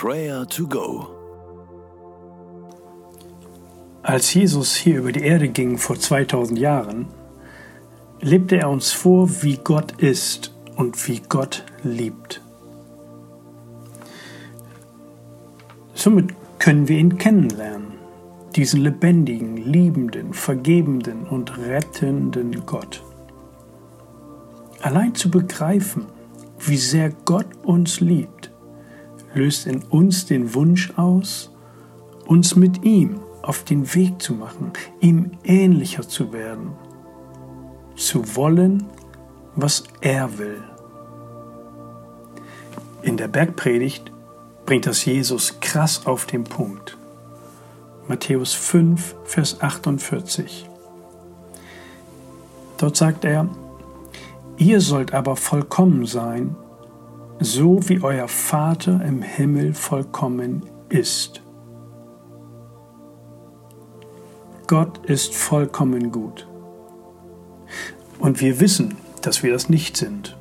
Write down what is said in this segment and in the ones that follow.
Prayer to Go. Als Jesus hier über die Erde ging vor 2000 Jahren, lebte er uns vor, wie Gott ist und wie Gott liebt. Somit können wir ihn kennenlernen, diesen lebendigen, liebenden, vergebenden und rettenden Gott. Allein zu begreifen, wie sehr Gott uns liebt, löst in uns den Wunsch aus, uns mit ihm auf den Weg zu machen, ihm ähnlicher zu werden, zu wollen, was er will. In der Bergpredigt bringt das Jesus krass auf den Punkt. Matthäus 5, Vers 48. Dort sagt er, Ihr sollt aber vollkommen sein, so wie euer Vater im Himmel vollkommen ist. Gott ist vollkommen gut. Und wir wissen, dass wir das nicht sind.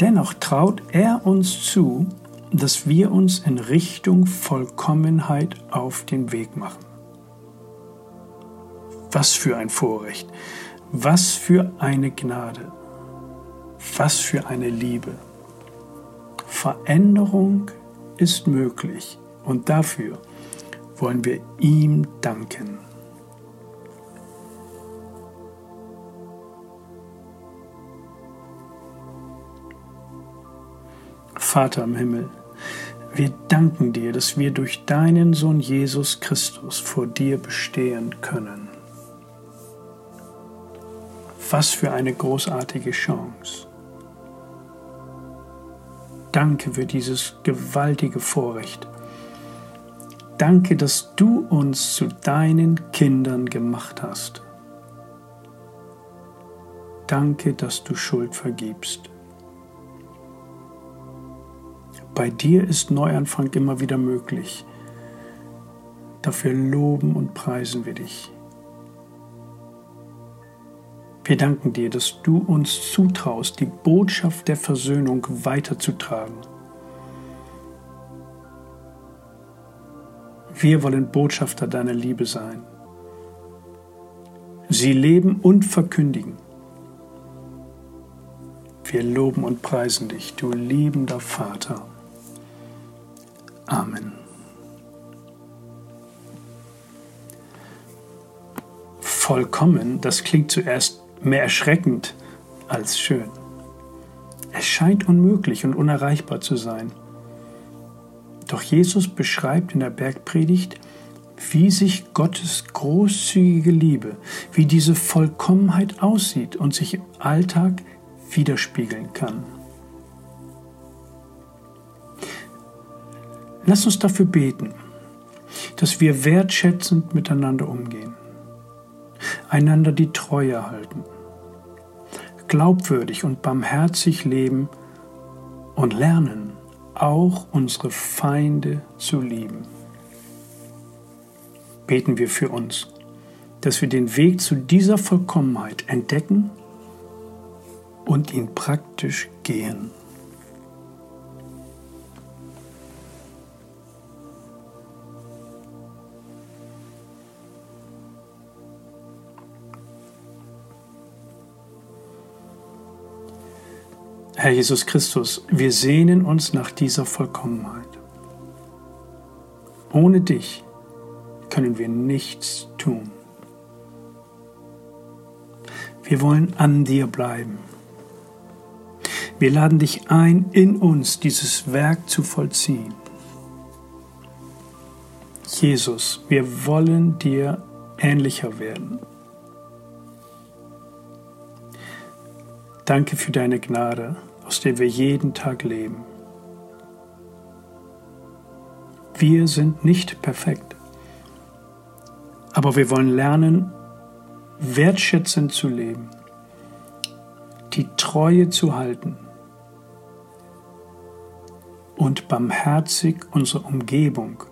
Dennoch traut er uns zu, dass wir uns in Richtung Vollkommenheit auf den Weg machen. Was für ein Vorrecht, was für eine Gnade. Was für eine Liebe. Veränderung ist möglich und dafür wollen wir ihm danken. Vater im Himmel, wir danken dir, dass wir durch deinen Sohn Jesus Christus vor dir bestehen können. Was für eine großartige Chance. Danke für dieses gewaltige Vorrecht. Danke, dass du uns zu deinen Kindern gemacht hast. Danke, dass du Schuld vergibst. Bei dir ist Neuanfang immer wieder möglich. Dafür loben und preisen wir dich. Wir danken dir, dass du uns zutraust, die Botschaft der Versöhnung weiterzutragen. Wir wollen Botschafter deiner Liebe sein. Sie leben und verkündigen. Wir loben und preisen dich, du liebender Vater. Amen. Vollkommen, das klingt zuerst mehr erschreckend als schön. Es scheint unmöglich und unerreichbar zu sein. Doch Jesus beschreibt in der Bergpredigt, wie sich Gottes großzügige Liebe, wie diese Vollkommenheit aussieht und sich im Alltag widerspiegeln kann. Lass uns dafür beten, dass wir wertschätzend miteinander umgehen, einander die Treue halten glaubwürdig und barmherzig leben und lernen, auch unsere Feinde zu lieben. Beten wir für uns, dass wir den Weg zu dieser Vollkommenheit entdecken und ihn praktisch gehen. Herr Jesus Christus, wir sehnen uns nach dieser Vollkommenheit. Ohne dich können wir nichts tun. Wir wollen an dir bleiben. Wir laden dich ein, in uns dieses Werk zu vollziehen. Jesus, wir wollen dir ähnlicher werden. Danke für deine Gnade, aus der wir jeden Tag leben. Wir sind nicht perfekt, aber wir wollen lernen, wertschätzend zu leben, die Treue zu halten und barmherzig unsere Umgebung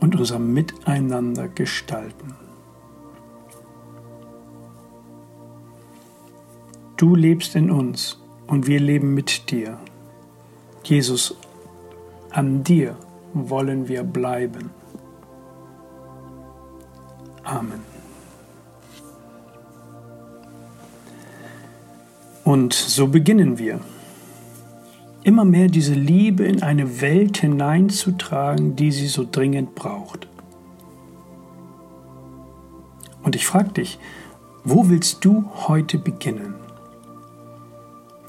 und unser Miteinander gestalten. Du lebst in uns und wir leben mit dir. Jesus, An dir wollen wir bleiben. Amen. Und so beginnen wir, immer mehr diese Liebe in eine Welt hineinzutragen, die sie so dringend braucht. Und ich frage dich, wo willst du heute beginnen?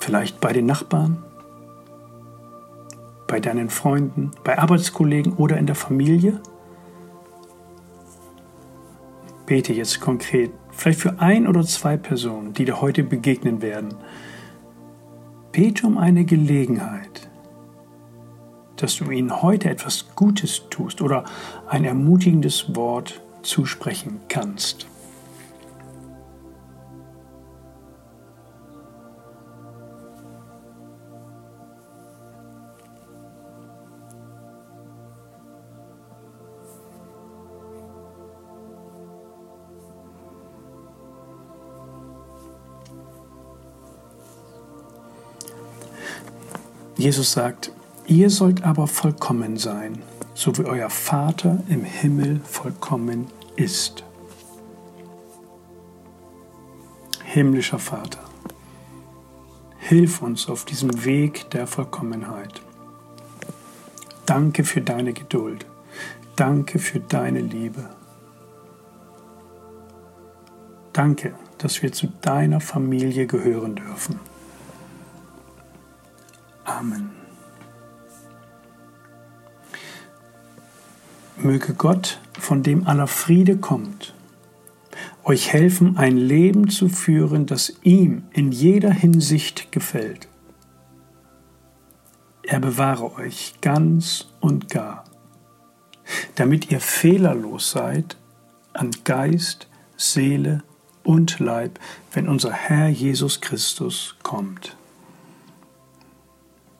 Vielleicht bei den Nachbarn, bei deinen Freunden, bei Arbeitskollegen oder in der Familie? Bete jetzt konkret, vielleicht für ein oder zwei Personen, die dir heute begegnen werden. Bete um eine Gelegenheit, dass du ihnen heute etwas Gutes tust oder ein ermutigendes Wort zusprechen kannst. Jesus sagt, ihr sollt aber vollkommen sein, so wie euer Vater im Himmel vollkommen ist. Himmlischer Vater, hilf uns auf diesem Weg der Vollkommenheit. Danke für deine Geduld. Danke für deine Liebe. Danke, dass wir zu deiner Familie gehören dürfen. Amen. Möge Gott, von dem aller Friede kommt, euch helfen, ein Leben zu führen, das ihm in jeder Hinsicht gefällt. Er bewahre euch ganz und gar, damit ihr fehlerlos seid an Geist, Seele und Leib, wenn unser Herr Jesus Christus kommt.